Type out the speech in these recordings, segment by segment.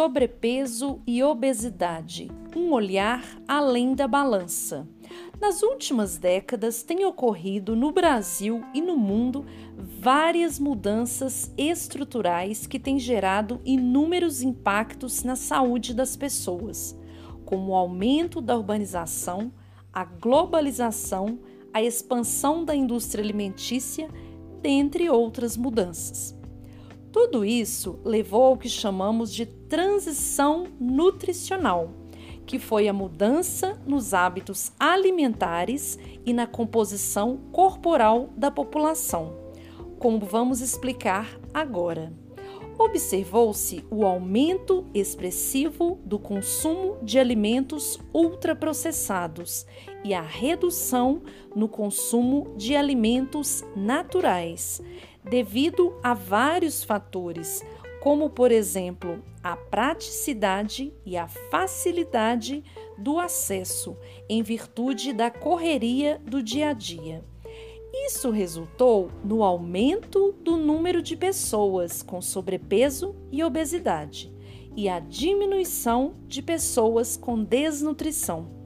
sobrepeso e obesidade um olhar além da balança. Nas últimas décadas, tem ocorrido no Brasil e no mundo várias mudanças estruturais que têm gerado inúmeros impactos na saúde das pessoas, como o aumento da urbanização, a globalização, a expansão da indústria alimentícia, dentre outras mudanças. Tudo isso levou ao que chamamos de transição nutricional, que foi a mudança nos hábitos alimentares e na composição corporal da população, como vamos explicar agora. Observou-se o aumento expressivo do consumo de alimentos ultraprocessados e a redução no consumo de alimentos naturais, devido a vários fatores, como, por exemplo, a praticidade e a facilidade do acesso em virtude da correria do dia a dia. Isso resultou no aumento do número de pessoas com sobrepeso e obesidade e a diminuição de pessoas com desnutrição.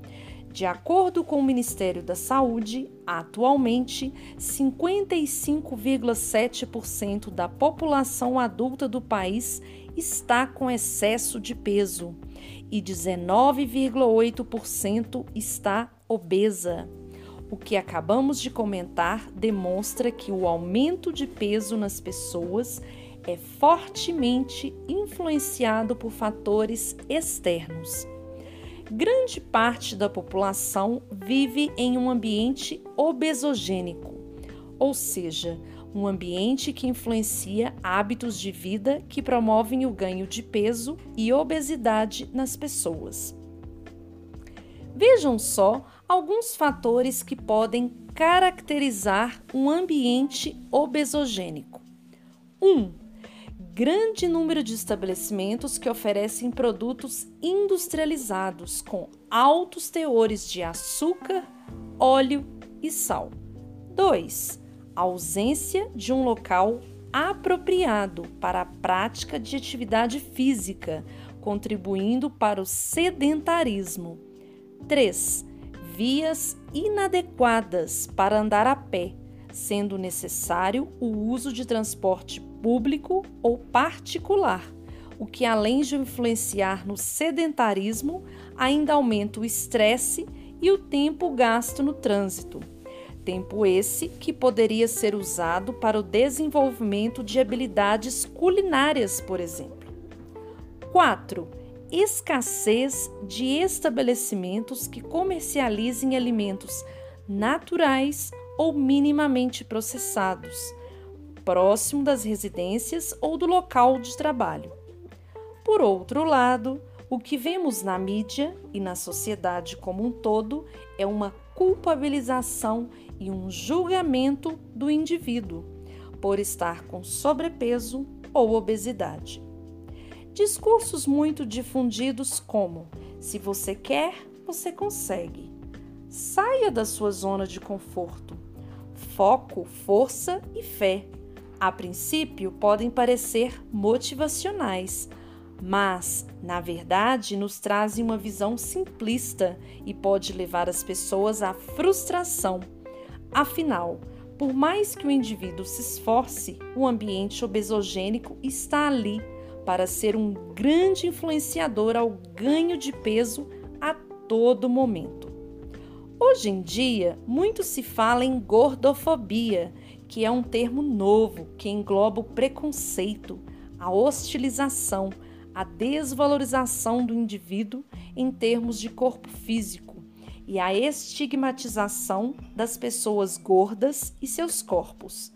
De acordo com o Ministério da Saúde, atualmente 55,7% da população adulta do país está com excesso de peso e 19,8% está obesa. O que acabamos de comentar demonstra que o aumento de peso nas pessoas é fortemente influenciado por fatores externos grande parte da população vive em um ambiente obesogênico, ou seja, um ambiente que influencia hábitos de vida que promovem o ganho de peso e obesidade nas pessoas. Vejam só alguns fatores que podem caracterizar um ambiente obesogênico. 1. Um, grande número de estabelecimentos que oferecem produtos industrializados com altos teores de açúcar, óleo e sal. 2. Ausência de um local apropriado para a prática de atividade física, contribuindo para o sedentarismo. 3. Vias inadequadas para andar a pé, sendo necessário o uso de transporte público ou particular, o que, além de influenciar no sedentarismo, ainda aumenta o estresse e o tempo gasto no trânsito. Tempo esse que poderia ser usado para o desenvolvimento de habilidades culinárias, por exemplo. 4. Escassez de estabelecimentos que comercializem alimentos naturais ou minimamente processados próximo das residências ou do local de trabalho. Por outro lado, o que vemos na mídia e na sociedade como um todo é uma culpabilização e um julgamento do indivíduo por estar com sobrepeso ou obesidade. Discursos muito difundidos como: se você quer, você consegue. Saia da sua zona de conforto. Foco, força e fé a princípio podem parecer motivacionais, mas, na verdade, nos trazem uma visão simplista e pode levar as pessoas à frustração. Afinal, por mais que o indivíduo se esforce, o ambiente obesogênico está ali para ser um grande influenciador ao ganho de peso a todo momento. Hoje em dia, muito se fala em gordofobia que é um termo novo que engloba o preconceito, a hostilização, a desvalorização do indivíduo em termos de corpo físico e a estigmatização das pessoas gordas e seus corpos.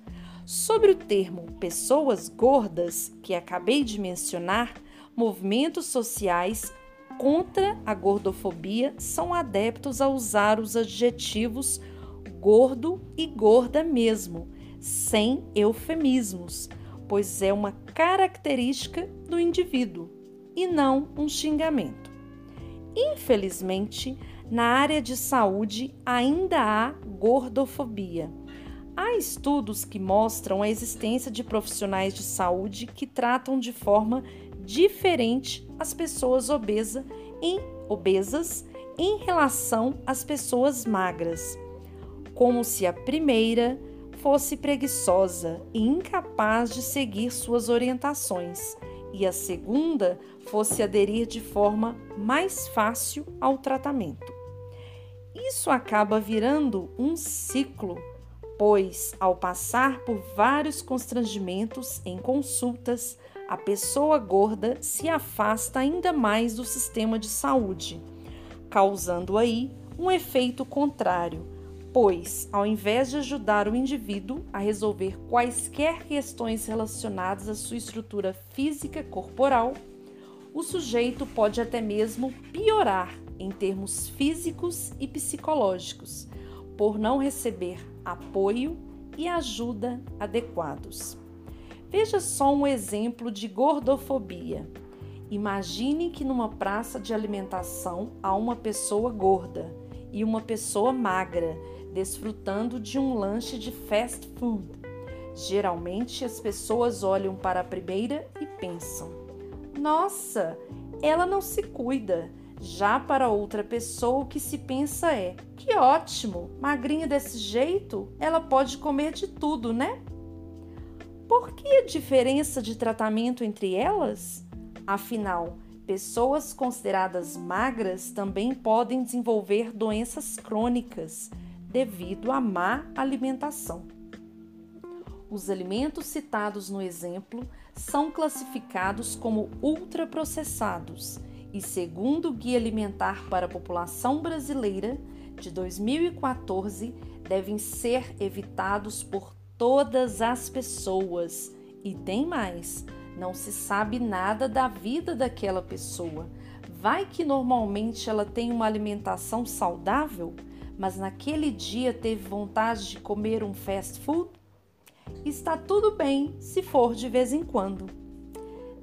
Sobre o termo pessoas gordas, que acabei de mencionar, movimentos sociais contra a gordofobia são adeptos a usar os adjetivos gordo e gorda mesmo sem eufemismos, pois é uma característica do indivíduo e não um xingamento. Infelizmente, na área de saúde ainda há gordofobia. Há estudos que mostram a existência de profissionais de saúde que tratam de forma diferente às pessoas obesa em, obesas em relação às pessoas magras, como se a primeira fosse preguiçosa e incapaz de seguir suas orientações, e a segunda fosse aderir de forma mais fácil ao tratamento. Isso acaba virando um ciclo, pois, ao passar por vários constrangimentos em consultas, a pessoa gorda se afasta ainda mais do sistema de saúde, causando aí um efeito contrário, pois, ao invés de ajudar o indivíduo a resolver quaisquer questões relacionadas à sua estrutura física corporal, o sujeito pode até mesmo piorar em termos físicos e psicológicos, por não receber apoio e ajuda adequados. Veja só um exemplo de gordofobia. Imagine que numa praça de alimentação há uma pessoa gorda e uma pessoa magra desfrutando de um lanche de fast food. Geralmente as pessoas olham para a primeira e pensam: Nossa, ela não se cuida, já para outra pessoa, o que se pensa é: que ótimo, magrinha desse jeito, ela pode comer de tudo, né? Por que a diferença de tratamento entre elas? Afinal, pessoas consideradas magras também podem desenvolver doenças crônicas devido à má alimentação. Os alimentos citados no exemplo são classificados como ultraprocessados e, segundo o Guia Alimentar para a População Brasileira de 2014, devem ser evitados por todas as pessoas. E tem mais: não se sabe nada da vida daquela pessoa. Vai que normalmente ela tem uma alimentação saudável, mas naquele dia teve vontade de comer um fast food? Está tudo bem se for de vez em quando.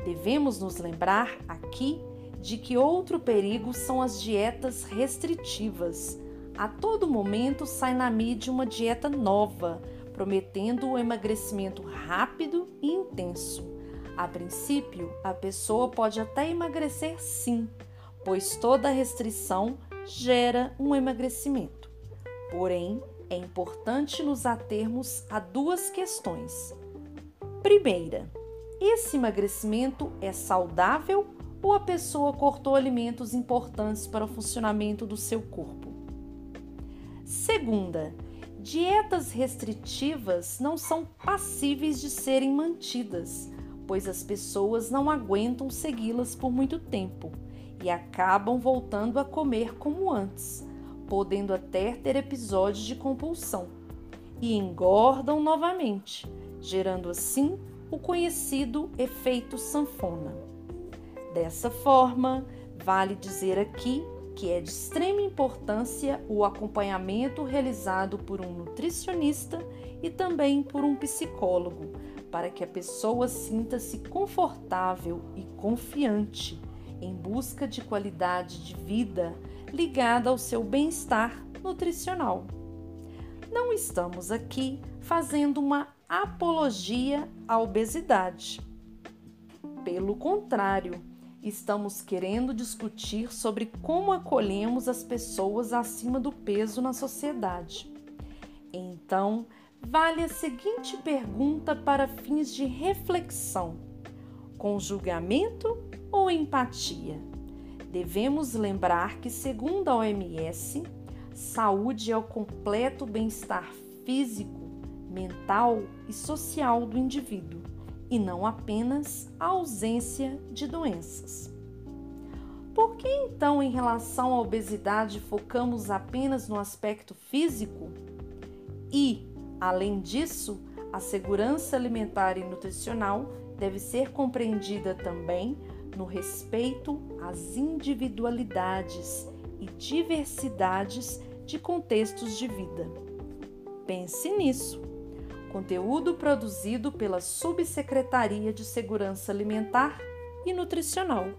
Devemos nos lembrar aqui de que outro perigo são as dietas restritivas. A todo momento sai na mídia uma dieta nova, prometendo o emagrecimento rápido e intenso. A princípio, a pessoa pode até emagrecer sim, pois toda restrição gera um emagrecimento. Porém, é importante nos atermos a duas questões. Primeira, esse emagrecimento é saudável ou a pessoa cortou alimentos importantes para o funcionamento do seu corpo. Segunda, dietas restritivas não são passíveis de serem mantidas, pois as pessoas não aguentam segui-las por muito tempo e acabam voltando a comer como antes, podendo até ter episódios de compulsão e engordam novamente, gerando assim o conhecido efeito sanfona. Dessa forma, vale dizer aqui que é de extrema importância o acompanhamento realizado por um nutricionista e também por um psicólogo, para que a pessoa sinta-se confortável e confiante em busca de qualidade de vida ligada ao seu bem-estar nutricional. Não estamos aqui fazendo uma apologia à obesidade. Pelo contrário, estamos querendo discutir sobre como acolhemos as pessoas acima do peso na sociedade. Então, vale a seguinte pergunta para fins de reflexão: com julgamento ou empatia? Devemos lembrar que, segundo a OMS, saúde é o completo bem-estar físico, mental e social do indivíduo e não apenas a ausência de doenças. Por que então, em relação à obesidade, focamos apenas no aspecto físico? E, além disso, a segurança alimentar e nutricional deve ser compreendida também no respeito às individualidades e diversidades de contextos de vida. Pense nisso conteúdo produzido pela Subsecretaria de Segurança Alimentar e Nutricional.